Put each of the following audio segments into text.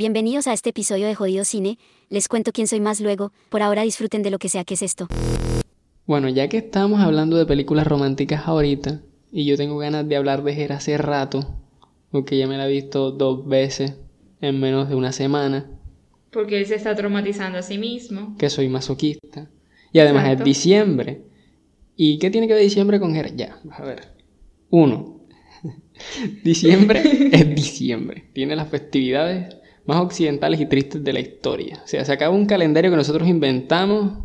Bienvenidos a este episodio de Jodido Cine. Les cuento quién soy más luego. Por ahora disfruten de lo que sea que es esto. Bueno, ya que estamos hablando de películas románticas ahorita, y yo tengo ganas de hablar de Her hace rato, porque ya me la he visto dos veces en menos de una semana, Porque él se está traumatizando a sí mismo. que soy masoquista. Y además Exacto. es diciembre. ¿Y qué tiene que ver diciembre con Her? Ya, a ver. Uno. diciembre es diciembre. Tiene las festividades más occidentales y tristes de la historia. O sea, se acaba un calendario que nosotros inventamos,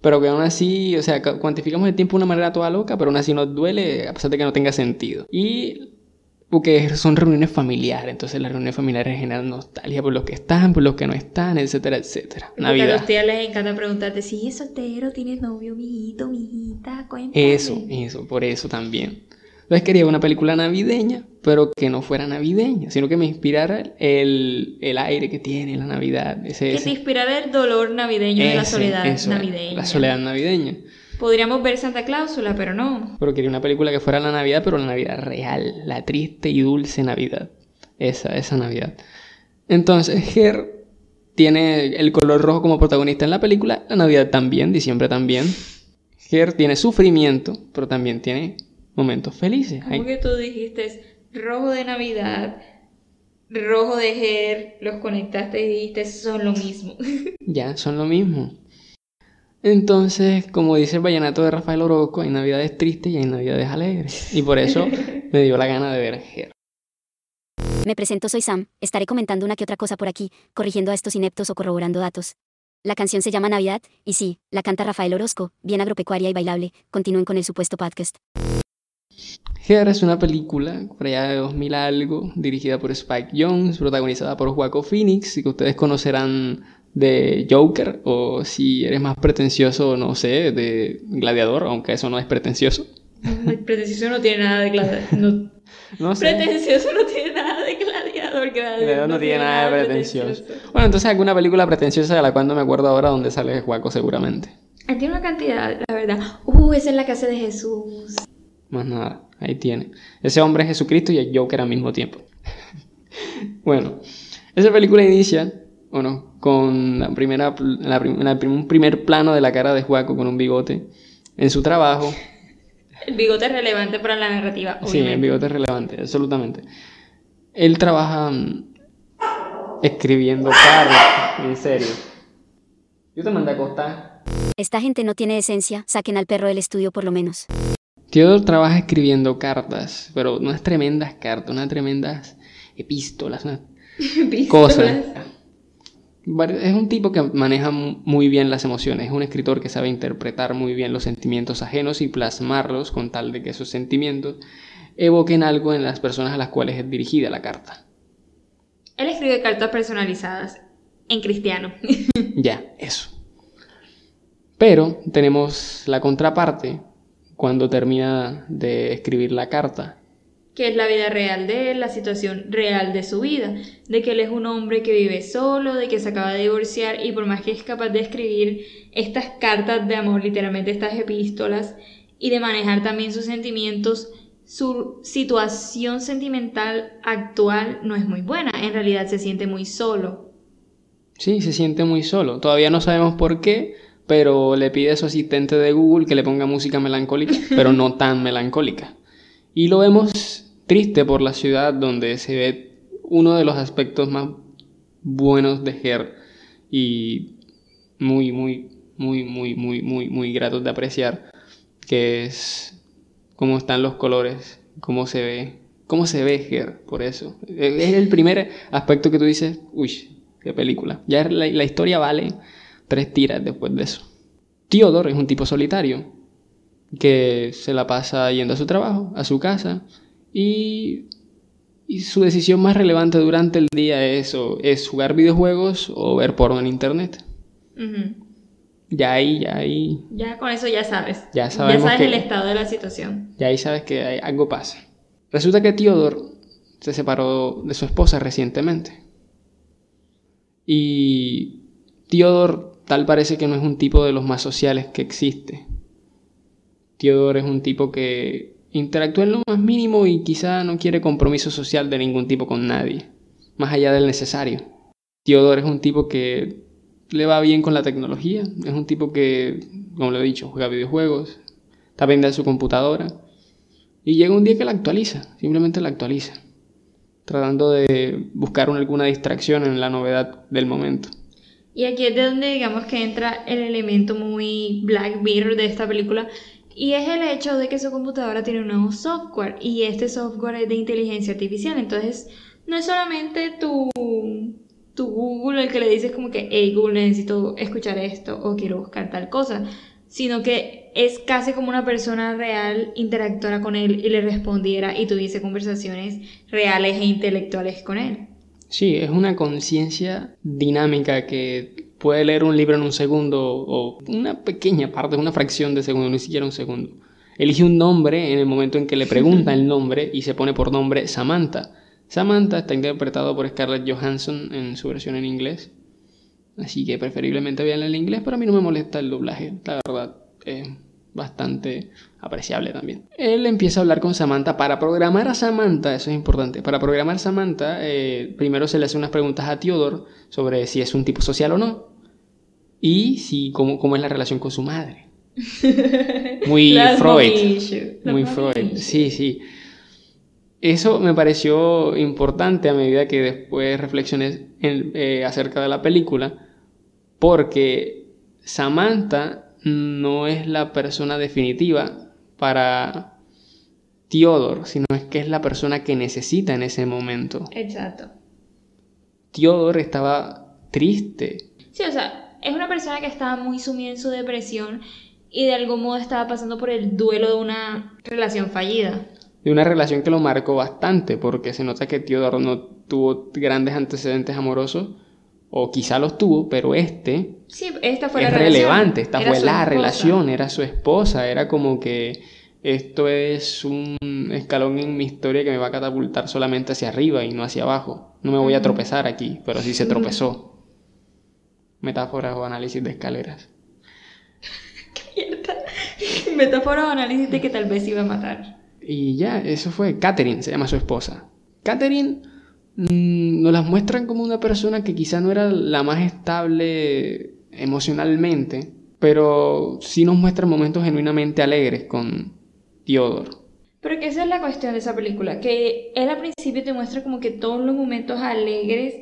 pero que aún así, o sea, cu- cuantificamos el tiempo de una manera toda loca, pero aún así nos duele a pesar de que no tenga sentido. Y porque son reuniones familiares, entonces las reuniones familiares generan nostalgia por los que están, por los que no están, etcétera, etcétera. Porque a los tías les encanta preguntarte si es soltero, tienes novio, mijito, mijita, cuéntame. Eso, eso, por eso también. Entonces quería una película navideña, pero que no fuera navideña, sino que me inspirara el, el aire que tiene la Navidad. Ese, Que ese- te inspirara el dolor navideño de la ese, soledad eso, navideña. La soledad navideña. Podríamos ver Santa Cláusula, pero no. Pero quería una película que fuera la Navidad, pero la Navidad real, la triste y dulce Navidad. Esa, esa Navidad. Entonces, Her tiene el color rojo como protagonista en la película, la Navidad también, diciembre también. Her tiene sufrimiento, pero también tiene momentos felices. Como que tú dijiste rojo de Navidad, rojo de Her, los conectaste y dijiste son lo mismo. Ya, son lo mismo. Entonces, como dice el vallenato de Rafael Orozco, hay navidades tristes y hay navidades alegres. Y por eso me dio la gana de ver Her. Me presento, soy Sam. Estaré comentando una que otra cosa por aquí, corrigiendo a estos ineptos o corroborando datos. La canción se llama Navidad, y sí, la canta Rafael Orozco, bien agropecuaria y bailable. Continúen con el supuesto podcast. Her es una película por allá de 2000 algo, dirigida por Spike Jones, protagonizada por Joaquin Phoenix, y que ustedes conocerán de Joker, o si eres más pretencioso, no sé, de Gladiador, aunque eso no es pretencioso. Pretencioso no tiene nada de gladiador. No, No sé. pretencioso no tiene nada de gladiador. gladiador Gladiador no tiene nada de pretencioso. Bueno, entonces alguna película pretenciosa de la cual no me acuerdo ahora donde sale Joaco seguramente. Él tiene una cantidad, la verdad. Uh, esa es la casa de Jesús. Más nada, ahí tiene. Ese hombre es Jesucristo y el Joker al mismo tiempo. bueno, esa película inicia, bueno, con la primera, la prim- la prim- un primer plano de la cara de Juaco con un bigote en su trabajo. El bigote es relevante para la narrativa, Sí, el bigote es relevante, absolutamente. Él trabaja mm, escribiendo cartas, en serio. Yo te mandé a acostar. Esta gente no tiene esencia, saquen al perro del estudio por lo menos. Theodore trabaja escribiendo cartas, pero unas tremendas cartas, unas tremendas epístolas, unas cosas. Es un tipo que maneja mu- muy bien las emociones, es un escritor que sabe interpretar muy bien los sentimientos ajenos y plasmarlos con tal de que esos sentimientos evoquen algo en las personas a las cuales es dirigida la carta. Él escribe cartas personalizadas en cristiano. Ya, eso. Pero tenemos la contraparte cuando termina de escribir la carta. que es la vida real de él, la situación real de su vida, de que él es un hombre que vive solo, de que se acaba de divorciar y por más que es capaz de escribir estas cartas de amor, literalmente estas epístolas, y de manejar también sus sentimientos, su situación sentimental actual no es muy buena, en realidad se siente muy solo. Sí, se siente muy solo. Todavía no sabemos por qué, pero le pide a su asistente de Google que le ponga música melancólica, pero no tan melancólica. Y lo vemos triste por la ciudad donde se ve uno de los aspectos más buenos de Her y muy, muy, muy, muy, muy, muy, muy gratos de apreciar, que es cómo están los colores, cómo se ve, cómo se ve Her, por eso. Es el primer aspecto que tú dices, uy, qué película. Ya la, la historia vale tres tiras después de eso. Theodore es un tipo solitario que se la pasa yendo a su trabajo, a su casa, y, y su decisión más relevante durante el día es, o, es jugar videojuegos o ver porno en internet. Ya ahí, ya ahí, Ya con eso ya sabes. Ya sabemos sabes que- el estado de la situación. ya ahí sabes que hay- algo pasa. Resulta que Theodore se separó de su esposa recientemente. Y Theodore tal parece que no es un tipo de los más sociales que existe. Theodore es un tipo que interactúa en lo más mínimo y quizá no quiere compromiso social de ningún tipo con nadie, más allá del necesario. Theodore es un tipo que le va bien con la tecnología, es un tipo que, como lo he dicho, juega videojuegos, está pendiente su computadora y llega un día que la actualiza, simplemente la actualiza, tratando de buscar alguna distracción en la novedad del momento. Y aquí es de donde digamos que entra el elemento muy Black Mirror de esta película. Y es el hecho de que su computadora tiene un nuevo software. Y este software es de inteligencia artificial. Entonces, no es solamente tu, tu Google el que le dices como que, hey Google, necesito escuchar esto o quiero buscar tal cosa. Sino que es casi como una persona real interactuara con él y le respondiera y tuviese conversaciones reales e intelectuales con él. Sí, es una conciencia dinámica que puede leer un libro en un segundo o una pequeña parte, una fracción de segundo, ni siquiera un segundo. Elige un nombre en el momento en que le pregunta el nombre y se pone por nombre Samantha. Samantha está interpretado por Scarlett Johansson en su versión en inglés. Así que preferiblemente vean el inglés, pero a mí no me molesta el doblaje, la verdad bastante apreciable también. Él empieza a hablar con Samantha. Para programar a Samantha, eso es importante, para programar a Samantha, eh, primero se le hace unas preguntas a Theodore sobre si es un tipo social o no y si cómo, cómo es la relación con su madre. Muy Freud. Muy Freud. Sí, sí. Eso me pareció importante a medida que después reflexioné eh, acerca de la película, porque Samantha no es la persona definitiva para Theodore, sino es que es la persona que necesita en ese momento. Exacto. Theodore estaba triste. Sí, o sea, es una persona que estaba muy sumida en su depresión y de algún modo estaba pasando por el duelo de una relación fallida. De una relación que lo marcó bastante, porque se nota que Theodore no tuvo grandes antecedentes amorosos o quizá los tuvo, pero este sí, esta fue es la relevante, esta fue la relación, era su esposa, era como que esto es un escalón en mi historia que me va a catapultar solamente hacia arriba y no hacia abajo. No me voy a tropezar aquí, pero sí se tropezó. Metáforas o análisis de escaleras. ¡Qué mierda! Metáforas o análisis de que tal vez iba a matar. Y ya, eso fue Catherine, se llama su esposa. Catherine Mm, nos las muestran como una persona que quizá no era la más estable emocionalmente, pero sí nos muestran momentos genuinamente alegres con Theodore. Pero que esa es la cuestión de esa película, que él al principio te muestra como que todos los momentos alegres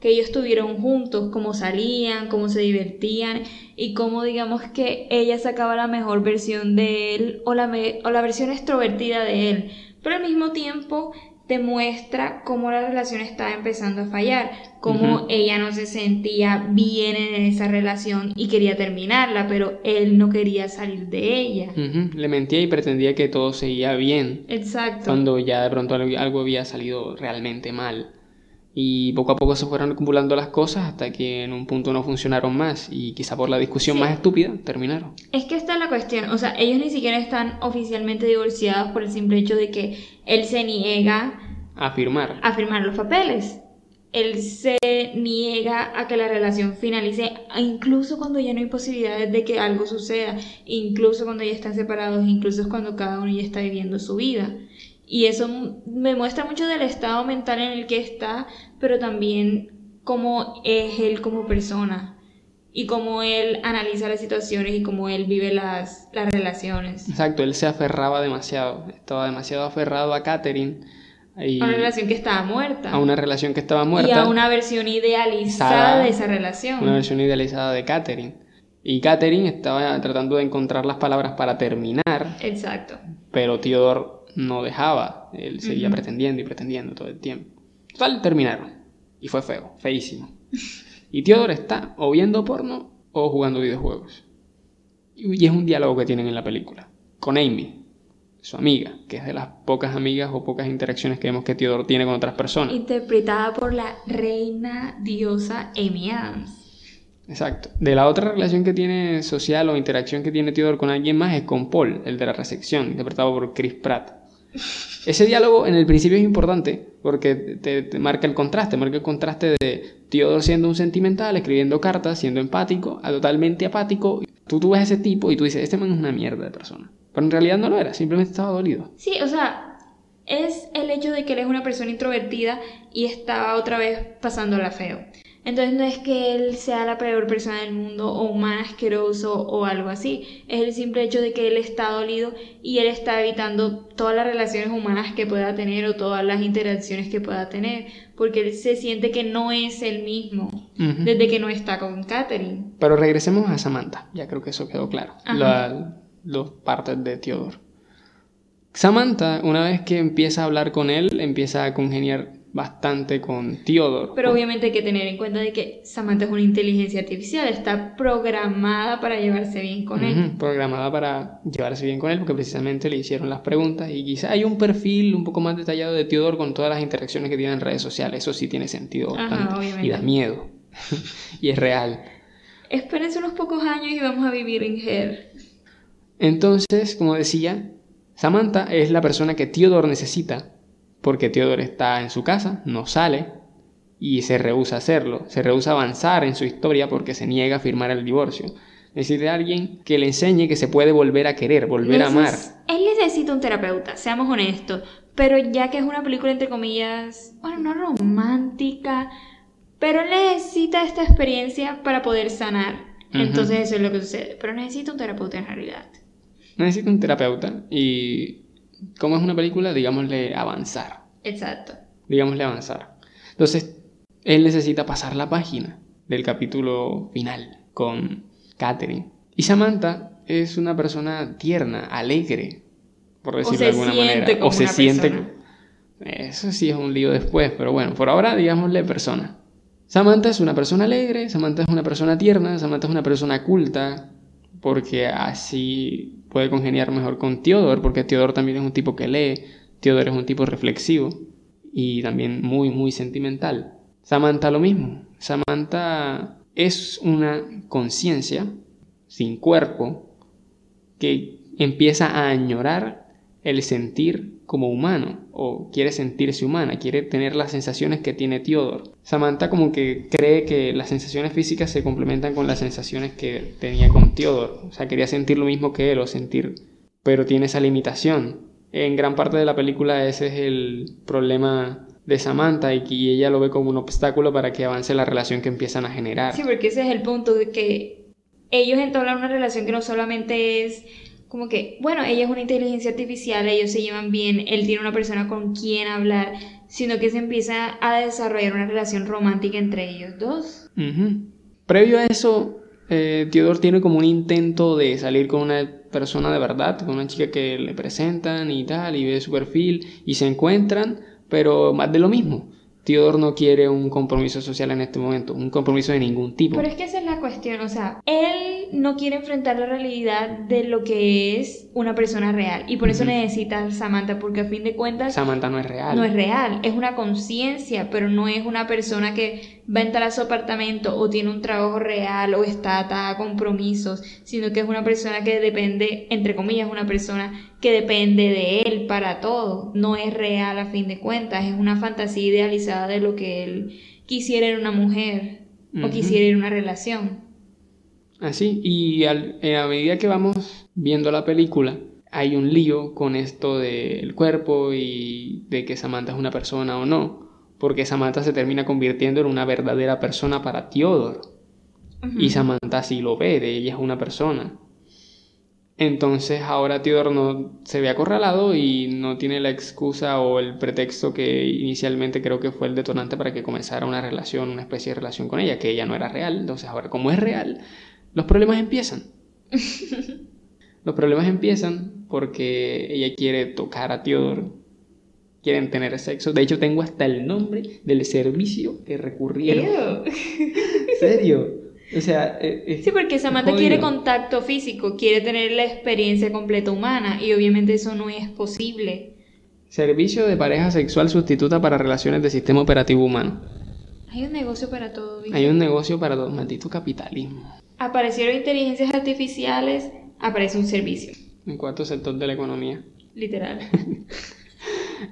que ellos tuvieron juntos, cómo salían, cómo se divertían y cómo digamos que ella sacaba la mejor versión de él o la, o la versión extrovertida de él. Pero al mismo tiempo te muestra cómo la relación estaba empezando a fallar, cómo ella no se sentía bien en esa relación y quería terminarla, pero él no quería salir de ella. Le mentía y pretendía que todo seguía bien. Exacto. Cuando ya de pronto algo había salido realmente mal. Y poco a poco se fueron acumulando las cosas hasta que en un punto no funcionaron más y quizá por la discusión más estúpida terminaron. Es que esta es la cuestión, o sea, ellos ni siquiera están oficialmente divorciados por el simple hecho de que él se niega a firmar. A firmar los papeles. Él se niega a que la relación finalice, incluso cuando ya no hay posibilidades de que algo suceda, incluso cuando ya están separados, incluso cuando cada uno ya está viviendo su vida. Y eso me muestra mucho del estado mental en el que está, pero también cómo es él como persona y cómo él analiza las situaciones y cómo él vive las, las relaciones. Exacto, él se aferraba demasiado, estaba demasiado aferrado a Catherine. Y a una relación que estaba muerta. A una relación que estaba muerta. Y a una versión idealizada de esa relación. Una versión idealizada de Catherine. Y Catherine estaba tratando de encontrar las palabras para terminar. Exacto. Pero Theodore no dejaba, él seguía pretendiendo y pretendiendo todo el tiempo. Total, terminaron. Y fue feo, feísimo. Y Theodore está o viendo porno o jugando videojuegos. Y es un diálogo que tienen en la película. Con Amy, su amiga, que es de las pocas amigas o pocas interacciones que vemos que Theodore tiene con otras personas. Interpretada por la reina diosa Amy Adams. Exacto. De la otra relación que tiene social o interacción que tiene Theodore con alguien más es con Paul, el de la recepción, interpretado por Chris Pratt. Ese diálogo en el principio es importante porque te, marca el contraste, marca el contraste de Theodore siendo un sentimental, escribiendo cartas, siendo empático, a totalmente apático. Tú, tú ves a ese tipo y tú dices, este man es una mierda de persona. Pero en realidad no lo era, simplemente estaba dolido. Sí, o sea, es el hecho de que él es una persona introvertida y estaba otra vez pasándola feo. Entonces no es que él sea la peor persona del mundo o un man asqueroso o algo así. Es el simple hecho de que él está dolido y él está evitando todas las relaciones humanas que pueda tener o todas las interacciones que pueda tener. Porque él se siente que no es el mismo desde que no está con Catherine. Pero regresemos a Samantha, ya creo que eso quedó claro. La- los partes de Theodore. Samantha, una vez que empieza a hablar con él, empieza a congeniar bastante con Theodore. Pero obviamente hay que tener en cuenta de que Samantha es una inteligencia artificial, está programada para llevarse bien con él. Programada para llevarse bien con él, porque precisamente le hicieron las preguntas y quizá hay un perfil un poco más detallado de Theodore con todas las interacciones que tiene en redes sociales. Eso sí tiene sentido Ajá, bastante. obviamente. y da miedo. y es real. Espérense unos pocos años y vamos a vivir en Her. Entonces, como decía, Samantha es la persona que Theodore necesita, porque Theodore está en su casa, no sale y se rehúsa a hacerlo, se rehúsa a avanzar en su historia porque se niega a firmar el divorcio. Necesita a alguien que le enseñe que se puede volver a querer, volver a amar. Él necesita un terapeuta, seamos honestos. Pero ya que es una película entre comillas, bueno, no romántica, pero él necesita esta experiencia para poder sanar. Entonces eso es lo que sucede. Pero necesita un terapeuta en realidad. Necesita un terapeuta y, como es una película, digámosle avanzar. Exacto. digámosle avanzar. Entonces, él necesita pasar la página del capítulo final con Catherine. Y Samantha es una persona tierna, alegre, por decirlo de alguna manera. como o se una siente. persona. Eso sí es un lío después, pero bueno, por ahora digámosle persona. Samantha es una persona alegre, Samantha es una persona tierna, Samantha es una persona culta, porque así puede congeniar mejor con Theodore, porque Theodore también es un tipo que lee, Theodore es un tipo reflexivo y también muy, muy sentimental. Samantha lo mismo, Samantha es una conciencia sin cuerpo que empieza a añorar el sentir como humano o quiere sentirse humana, quiere tener las sensaciones que tiene Theodore. Samantha como que cree que las sensaciones físicas se complementan con las sensaciones que tenía con Theodore, o sea, quería sentir lo mismo que él o sentir, pero tiene esa limitación. En gran parte de la película ese es el problema de Samantha y que ella lo ve como un obstáculo para que avance la relación que empiezan a generar. Sí, porque ese es el punto de que ellos entablan una relación que no solamente es como que, bueno, ella es una inteligencia artificial, ellos se llevan bien, él tiene una persona con quien hablar, sino que se empieza a desarrollar una relación romántica entre ellos dos. Previo a eso, eh, Theodore tiene como un intento de salir con una persona de verdad, con una chica que le presentan y tal, y ve su perfil, y se encuentran, pero más de lo mismo. Theodore no quiere un compromiso social en este momento, un compromiso de ningún tipo. Pero es que esa es la cuestión, o sea, él no quiere enfrentar la realidad de lo que es una persona real, y por eso necesita a Samantha, porque a fin de cuentas Samantha no es real. no es real, es una conciencia, pero no es una persona que va a entrar a su apartamento o tiene un trabajo real o está atada a compromisos, sino que es una persona que depende, entre comillas, una persona que depende de él para todo. No es real a fin de cuentas, es una fantasía idealizada de lo que él quisiera en una mujer o quisiera en una relación. Así, y al- eh, a medida que vamos viendo la película, hay un lío con esto del cuerpo y de que Samantha es una persona o no, porque Samantha se termina convirtiendo en una verdadera persona para Theodore, y Samantha sí lo ve, de ella es una persona. Entonces ahora Theodore no se ve acorralado y no tiene la excusa o el pretexto que inicialmente creo que fue el detonante para que comenzara una relación, una especie de relación con ella, que ella no era real. Entonces ahora como es real, los problemas empiezan. Los problemas empiezan porque ella quiere tocar a Theodore, quieren tener sexo. De hecho tengo hasta el nombre del servicio que recurrieron. Ew. ¿En serio? O sea, eh, eh, Sí, porque Samantha jodido. quiere contacto físico, quiere tener la experiencia completa humana y obviamente eso no es posible. Servicio de pareja sexual sustituta para relaciones de sistema operativo humano. Hay un negocio para todo. ¿viste? Hay un negocio para todo, maldito capitalismo. Aparecieron inteligencias artificiales, aparece un servicio, En cuarto sector de la economía. literal.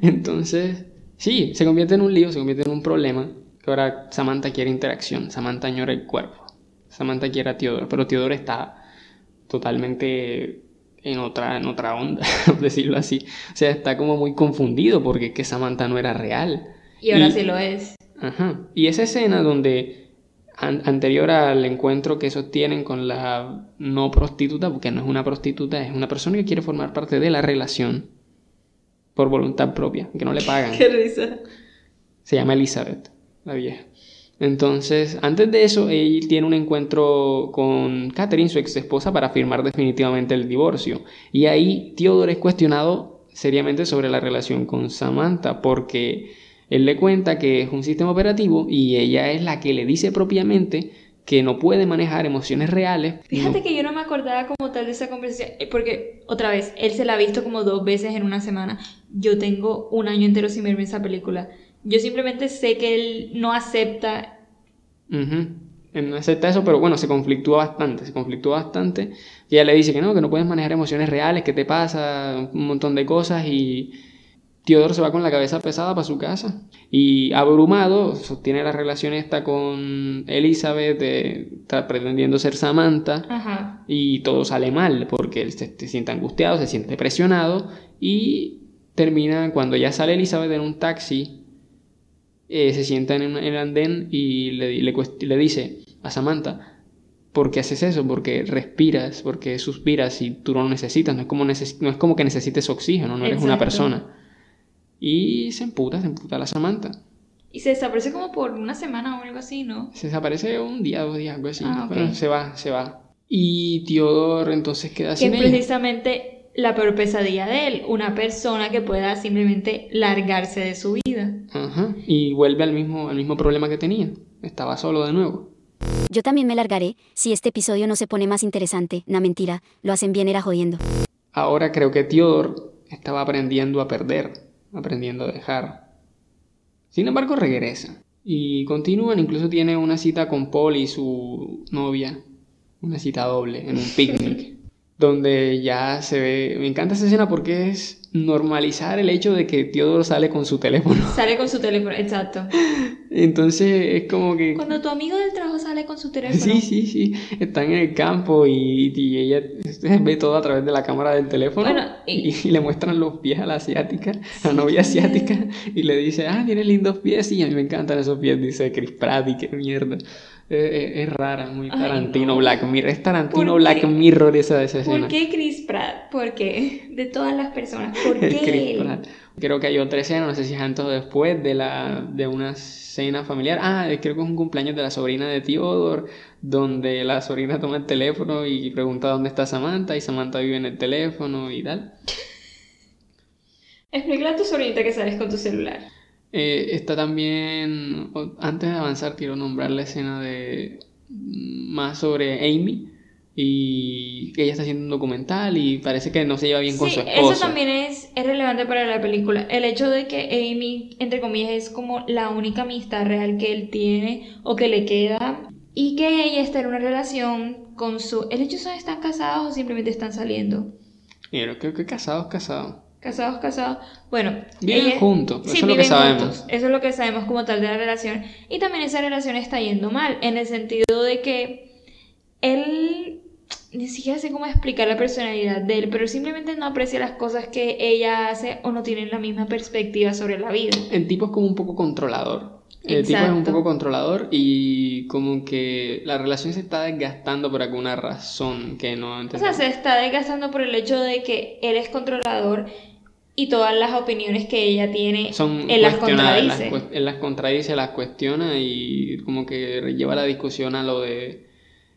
Entonces, sí, se convierte en un lío, se convierte en un problema. Que ahora Samantha quiere interacción, Samantha añora el cuerpo. Samantha quiere a Teodoro, pero Teodoro está totalmente en otra, en otra onda, por decirlo así. O sea, está como muy confundido porque es que Samantha no era real. Y ahora Y- sí lo es. Ajá. Y esa escena donde anterior al encuentro que sostienen con la no prostituta, porque no es una prostituta, es una persona que quiere formar parte de la relación por voluntad propia, que no le pagan. Qué risa. Se llama Elizabeth, la vieja. Entonces, antes de eso, él tiene un encuentro con Catherine, su ex esposa, para firmar definitivamente el divorcio. Y ahí Theodore es cuestionado seriamente sobre la relación con Samantha, porque él le cuenta que es un sistema operativo y ella es la que le dice propiamente que no puede manejar emociones reales. Fíjate que yo no me acordaba como tal de esa conversación, eh, porque otra vez, él se la ha visto como dos veces en una semana. Yo tengo un año entero sin verme esa película. Yo simplemente sé que él no acepta. No acepta eso, pero bueno, se conflictúa bastante, se conflictúa bastante. Y ella le dice que no, que no puedes manejar emociones reales, que te pasa un montón de cosas y Teodoro se va con la cabeza pesada para su casa y abrumado sostiene la relación esta con Elizabeth, está pretendiendo ser Samantha y todo sale mal porque él se, se, siente angustiado, se siente presionado y termina cuando ya sale Elizabeth en un taxi eh, se sienta en el andén y le, le, dice a Samantha, ¿por qué haces eso? Porque respiras, porque suspiras y tú no lo necesitas, no es como, no es como que necesites oxígeno, no eres una persona. Y se emputa, se emputa la Samantha. Y se desaparece como por una semana o algo así, ¿no? Se desaparece un día, dos días, algo así. Ah, se va, se va. Y Teodor entonces queda sin Que precisamente la peor pesadilla de él, una persona que pueda simplemente largarse de su vida. Ajá, y vuelve al mismo, al mismo problema que tenía, estaba solo de nuevo. Yo también me largaré, si este episodio no se pone más interesante, na mentira, lo hacen bien era jodiendo. Ahora creo que Theodore estaba aprendiendo a perder, aprendiendo a dejar. Sin embargo, regresa. Y continúan, incluso tiene una cita con Paul y su novia, una cita doble, en un picnic donde ya se ve, me encanta esa escena porque es normalizar el hecho de que Teodoro sale con su teléfono. Sale con su teléfono, exacto. Entonces es como que... Cuando tu amigo del trabajo sale con su teléfono. Sí, sí, sí. Están en el campo y, ella ve todo a través de la cámara del teléfono y... le muestran los pies a la asiática, a la novia asiática, y le dice, ah, tiene lindos pies, y a mí me encantan esos pies, dice Chris Pratt, y qué mierda. Es, rara, muy Tarantino, Black Mirror. Es Tarantino, Black Mirror esa, esa escena. ¿Por qué Chris Pratt? ¿Por qué? De todas las personas, ¿por qué Chris Pratt. Creo que hay otra escena, no sé si es antes o después de, la, de una cena familiar. Ah, creo que es un cumpleaños de la sobrina de Theodore, donde la sobrina toma el teléfono y pregunta dónde está Samantha, y Samantha vive en el teléfono y tal. Explícale a tu sobrinita que sales con tu celular. Eh, está también, antes de avanzar, quiero nombrar la escena de mm, más sobre Amy y que ella está haciendo un documental y parece que no se lleva bien con su esposo. Eso también es, es relevante para la película. El hecho de que Amy, entre comillas, es como la única amistad real que él tiene o que le queda y que ella está en una relación con su... El hecho de están casados o simplemente están saliendo. Creo que casados, casados casados, casados. Bueno, viven juntos, eso es lo que sabemos. Eso es lo que sabemos como tal de la relación. Y también esa relación está yendo mal, en el sentido de que él ni siquiera sé cómo explicar la personalidad de él, pero simplemente no aprecia las cosas que ella hace o no tienen la misma perspectiva sobre la vida. El tipo es como un poco controlador. El tipo es un poco controlador y como que la relación se está desgastando por alguna razón que no O sea, se está desgastando por el hecho de que él es controlador y todas las opiniones que ella tiene, Son él las contradice. él las contradice, las cuestiona y como que lleva la discusión a lo de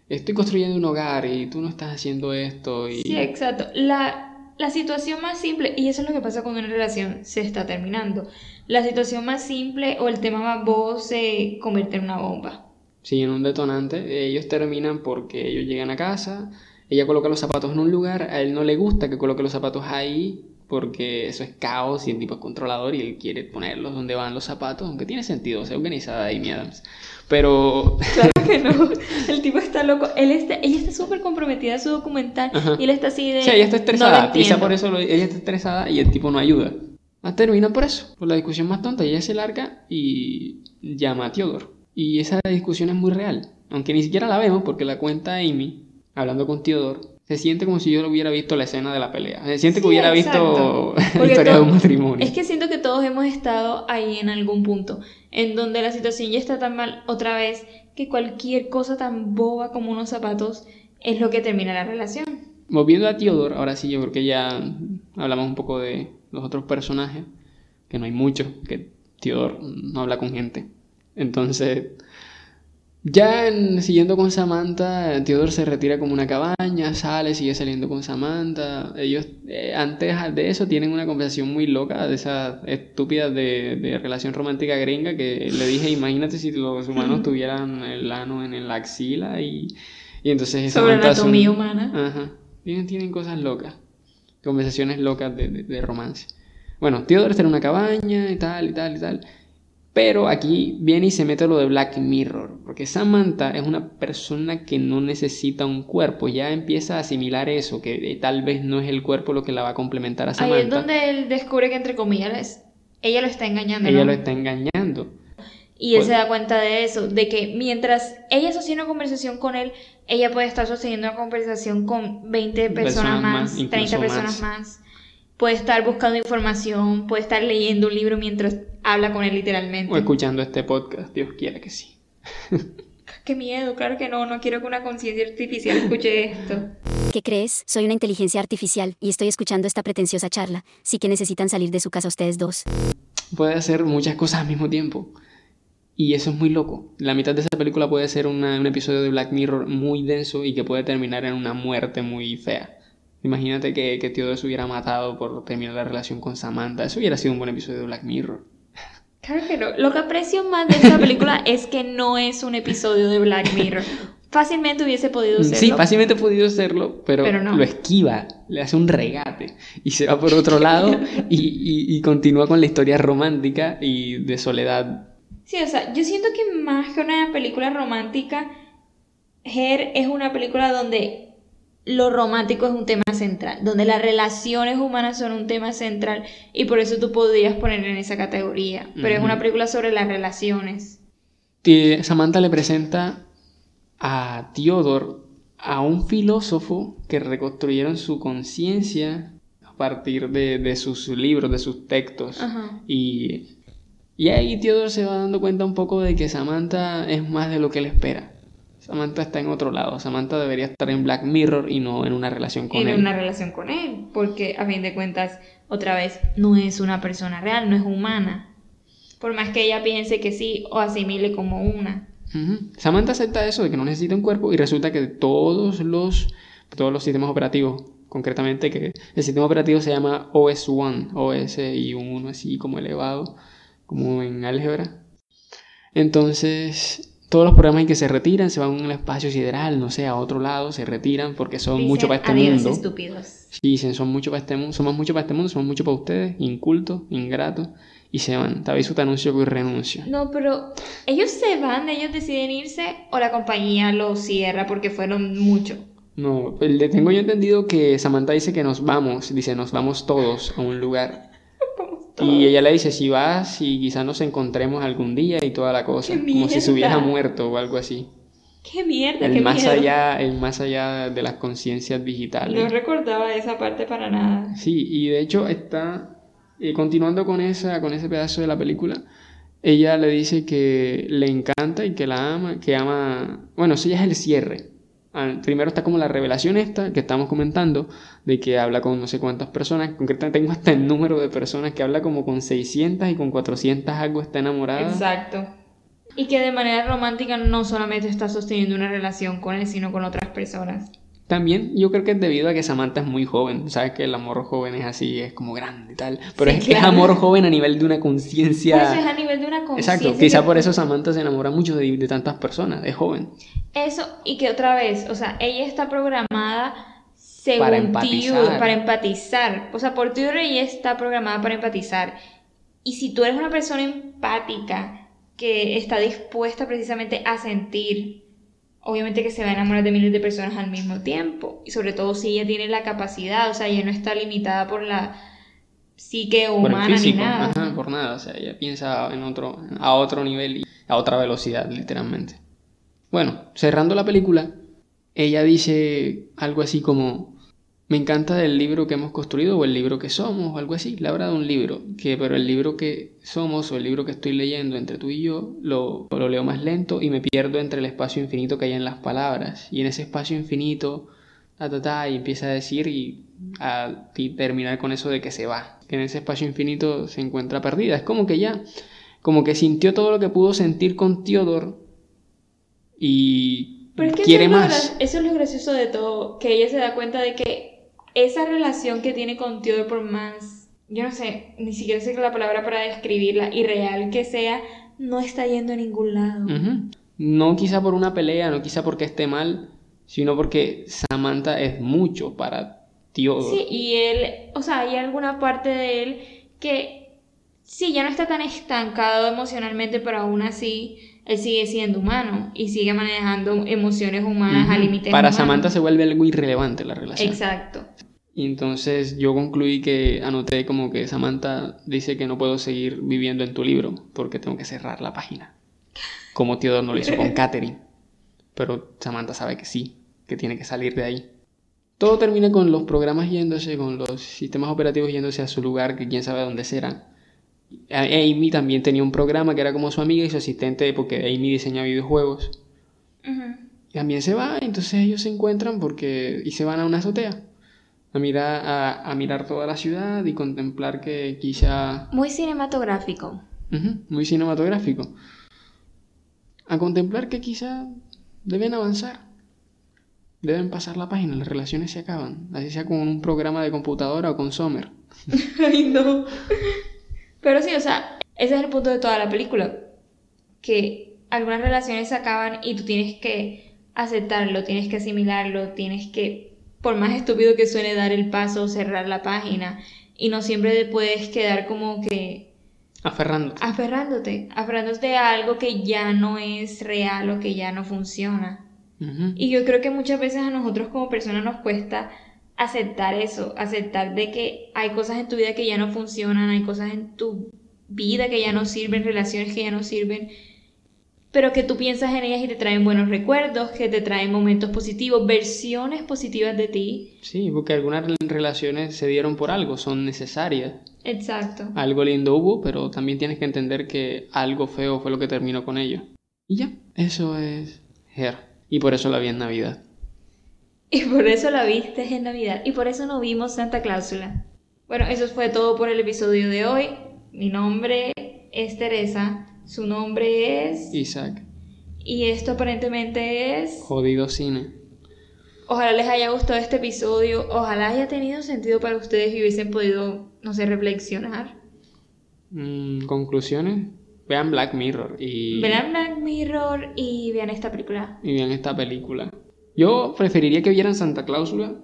estoy construyendo un hogar y tú no estás haciendo esto. Y... Sí, exacto. La, la situación más simple, y eso es lo que pasa cuando una relación se está terminando, la situación más simple o el tema más bobo se convierte en una bomba. Sí, en un detonante. Ellos terminan porque ellos llegan a casa, ella coloca los zapatos en un lugar, a él no le gusta que coloque los zapatos ahí porque eso es caos y el tipo es controlador y él quiere ponerlos donde van los zapatos, aunque tiene sentido, se organizada Amy Adams. Pero... Claro que no, el tipo está loco, él está, ella está súper comprometida a su documental y él está así de... Sí, ella está estresada, quizá por eso ella está estresada y el tipo no ayuda. Ah, termina por eso, por la discusión más tonta, ella se larga y llama a Theodore. Y esa discusión es muy real, aunque ni siquiera la vemos porque la cuenta Amy, hablando con Theodore, Se siente como si yo hubiera visto la escena de la pelea. Se siente que hubiera exacto. visto la historia de un matrimonio. Es que siento que todos hemos estado ahí en algún punto, en donde la situación ya está tan mal otra vez que cualquier cosa tan boba como unos zapatos es lo que termina la relación. Volviendo a Theodore, ahora sí, yo creo que ya hablamos un poco de los otros personajes, que no hay muchos, que Theodore no habla con gente. Entonces, ya en- siguiendo con Samantha, Theodore se retira como una cabaña, sale, sigue saliendo con Samantha. Ellos, eh, antes de eso, tienen una conversación muy loca, de esas estúpidas de, de relación romántica gringa, que le dije, imagínate si los humanos tuvieran el ano en la axila y, y entonces Sobre Samantha anatomía humana. Ajá. Tienen, tienen cosas locas. Conversaciones locas de, de- de romance. Bueno, Theodore está en una cabaña y tal, y tal, y tal. Pero aquí viene y se mete lo de Black Mirror. Porque Samantha es una persona que no necesita un cuerpo. Ya empieza a asimilar eso, que eh, tal vez no es el cuerpo lo que la va a complementar a Ahí Samantha. es donde él descubre que entre comillas ella lo está engañando. Ella ¿no? lo está engañando. Y él Pues- se da cuenta de eso, de que mientras ella sostiene una conversación con él, ella puede estar sosteniendo una conversación con 20 personas, Personas más, más, 30 incluso personas más. más. Puede estar buscando información, puede estar leyendo un libro mientras habla con él literalmente. O escuchando este podcast, Dios quiera que sí. Qué miedo, claro que no, no quiero que una conciencia artificial escuche esto. ¿Qué crees? Soy una inteligencia artificial y estoy escuchando esta pretenciosa charla. Sí que necesitan salir de su casa ustedes dos. puede hacer muchas cosas al mismo tiempo. Y eso es muy loco. La mitad de esa película puede ser una- un episodio de Black Mirror muy denso y que puede terminar en una muerte muy fea. Imagínate que, que Theodore se hubiera matado por terminar la relación con Samantha. Eso hubiera sido un buen episodio de Black Mirror. Claro que no. Lo que aprecio más de esta película es que no es un episodio de Black Mirror. Fácilmente hubiese podido serlo. Sí, fácilmente podido hacerlo, pero, Pero no. lo esquiva, le hace un regate y se va por otro lado y, y- y continúa con la historia romántica y de soledad. Sí, o sea, yo siento que más que una película romántica, Her es una película donde lo romántico es un tema central, donde las relaciones humanas son un tema central y por eso tú podrías poner en esa categoría. Pero es una película sobre las relaciones. Samantha le presenta a Theodore a un filósofo que reconstruyeron su conciencia a partir de, de sus libros, de sus textos. Ajá. Y, y ahí Theodore se va dando cuenta un poco de que Samantha es más de lo que él espera. Samantha está en otro lado. Samantha debería estar en Black Mirror y no en una relación con en él. una relación con él, porque a fin de cuentas, otra vez, no es una persona real, no es humana. Por más que ella piense que sí o asimile como una. Samantha acepta eso de que no necesita un cuerpo y resulta que todos los, todos los sistemas operativos, concretamente que el sistema operativo se llama OS1, OS y un 1 así como elevado, como en álgebra. Entonces, todos los programas que se retiran se van al espacio sideral, no sé, a otro lado, se retiran porque son mucho para este Dicen, "Adiós, mundo. estúpidos. Dicen, son mucho para este mundo, somos mucho para este mundo, somos mucho para ustedes, incultos, ingratos, y se van. Te aviso, te anuncio que renuncio. No, pero ellos se van, ellos deciden irse o la compañía los cierra porque fueron mucho. No, tengo yo entendido que Samantha dice que nos vamos, dice nos vamos todos a un lugar. Y ella le dice si vas y quizás nos encontremos algún día y toda la cosa, ¡Qué como si se hubiera muerto o algo así. ¡Qué mierda! ¡Qué El más miedo! allá, el más allá de las conciencias digitales. No recordaba esa parte para nada. Sí, y de hecho está eh, continuando con esa, con ese pedazo de la película. Ella le dice que le encanta y que la ama, que ama. Bueno, eso ya es el cierre. Primero está como la revelación esta que estamos comentando, de que habla con no sé cuántas personas. Concretamente tengo hasta el número de personas que habla como con 600 y con 400 algo está enamorada. Exacto. Y que de manera romántica no solamente está sosteniendo una relación con él, sino con otras personas. También yo creo que es debido a que Samantha es muy joven. Sabes que el amor joven es así, es como grande y tal. Pero Sí, es que es claro. amor joven a nivel de una conciencia. eso es a nivel de una conciencia. Exacto, quizá que- por eso Samantha se enamora mucho de, de tantas personas, es joven. Eso, y que otra vez, o sea, ella está programada según Para empatizar. para empatizar. O sea, por Theodore ella está programada para empatizar. Y si tú eres una persona empática que está dispuesta precisamente a sentir, obviamente que se va a enamorar de miles de personas al mismo tiempo. Y sobre todo si ella tiene la capacidad, o sea, ella no está limitada por la psique Por humana físico, ni nada. ajá, por nada. O sea, ella piensa en otro, a otro nivel y a otra velocidad, literalmente. Bueno, cerrando la película, ella dice algo así como, me encanta el libro que hemos construido o el libro que somos o algo así. Le habla de un libro, que, pero el libro que somos o el libro que estoy leyendo entre tú y yo lo, lo leo más lento y me pierdo entre el espacio infinito que hay en las palabras. Y en ese espacio infinito, ta, ta, ta, y empieza a decir y a y terminar con eso de que se va. Que en ese espacio infinito se encuentra perdida. Es como que ya, como que sintió todo lo que pudo sentir con Theodore y Pero es que quiere eso, es lo más. eso es lo gracioso de todo, que ella se da cuenta de que esa relación que tiene con Theodore por más, yo no sé, ni siquiera sé la palabra para describirla, irreal que sea, no está yendo a ningún lado. No quizá por una pelea, no quizá porque esté mal, sino porque Samantha es mucho para Theodore. Sí, y él, o sea, hay alguna parte de él que sí, ya no está tan estancado emocionalmente, pero aún así él sigue siendo humano y sigue manejando emociones humanas a Ujú. límites Para humanos. Samantha se vuelve algo irrelevante la relación. Exacto. Y entonces yo concluí que anoté como que Samantha dice que no puedo seguir viviendo en tu libro porque tengo que cerrar la página. Como Theodore no lo hizo con Catherine. Pero Samantha sabe que sí, que tiene que salir de ahí. Todo termina con los programas yéndose, con los sistemas operativos yéndose a su lugar, que quién sabe dónde será. Amy también tenía un programa que era como su amiga y su asistente, porque Amy diseña videojuegos. Ujú. También se va, entonces ellos se encuentran porque y se van a una azotea a mirar a, a mirar toda la ciudad y contemplar que quizá Muy cinematográfico. Muy cinematográfico a contemplar que quizá deben avanzar deben pasar la página las relaciones se acaban así sea con un programa de computadora o con Sommer Ay, no. Pero sí, o sea, ese es el punto de toda la película. Que algunas relaciones se acaban y tú tienes que aceptarlo, tienes que asimilarlo, tienes que, por más estúpido que suene, dar el paso, cerrar la página. Y no siempre te puedes quedar como que aferrándote aferrándote, aferrándote a algo que ya no es real o que ya no funciona. Y yo creo que muchas veces a nosotros como personas nos cuesta aceptar eso, aceptar de que hay cosas en tu vida que ya no funcionan, hay cosas en tu vida que ya no sirven, relaciones que ya no sirven, pero que tú piensas en ellas y te traen buenos recuerdos, que te traen momentos positivos, versiones positivas de ti. sí porque algunas relaciones se dieron por algo son necesarias Exacto. algo lindo hubo pero también tienes que entender que algo feo fue lo que terminó con ello y ya eso es Her y por eso la vi en Navidad Y por eso la viste en Navidad. Y por eso no vimos Santa Cláusula. Bueno, eso fue todo por el episodio de hoy. Mi nombre es Teresa. Su nombre es... Isaac Y esto aparentemente es... jodido cine Ojalá les haya gustado este episodio. Ojalá haya tenido sentido para ustedes y hubiesen podido, no sé, reflexionar. Mm, conclusiones vean Black Mirror y, Verán Black Mirror y vean esta película. y vean esta película yo preferiría que vieran Santa Cláusula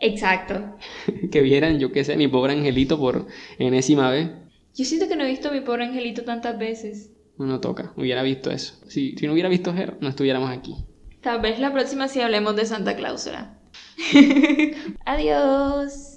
Exacto. que vieran yo qué sé mi pobre angelito por enésima vez Yo siento que no he visto a mi pobre angelito tantas veces. no toca hubiera visto eso si, si no hubiera visto Her no estuviéramos aquí Tal vez la próxima sí hablemos de Santa Cláusula. Adiós.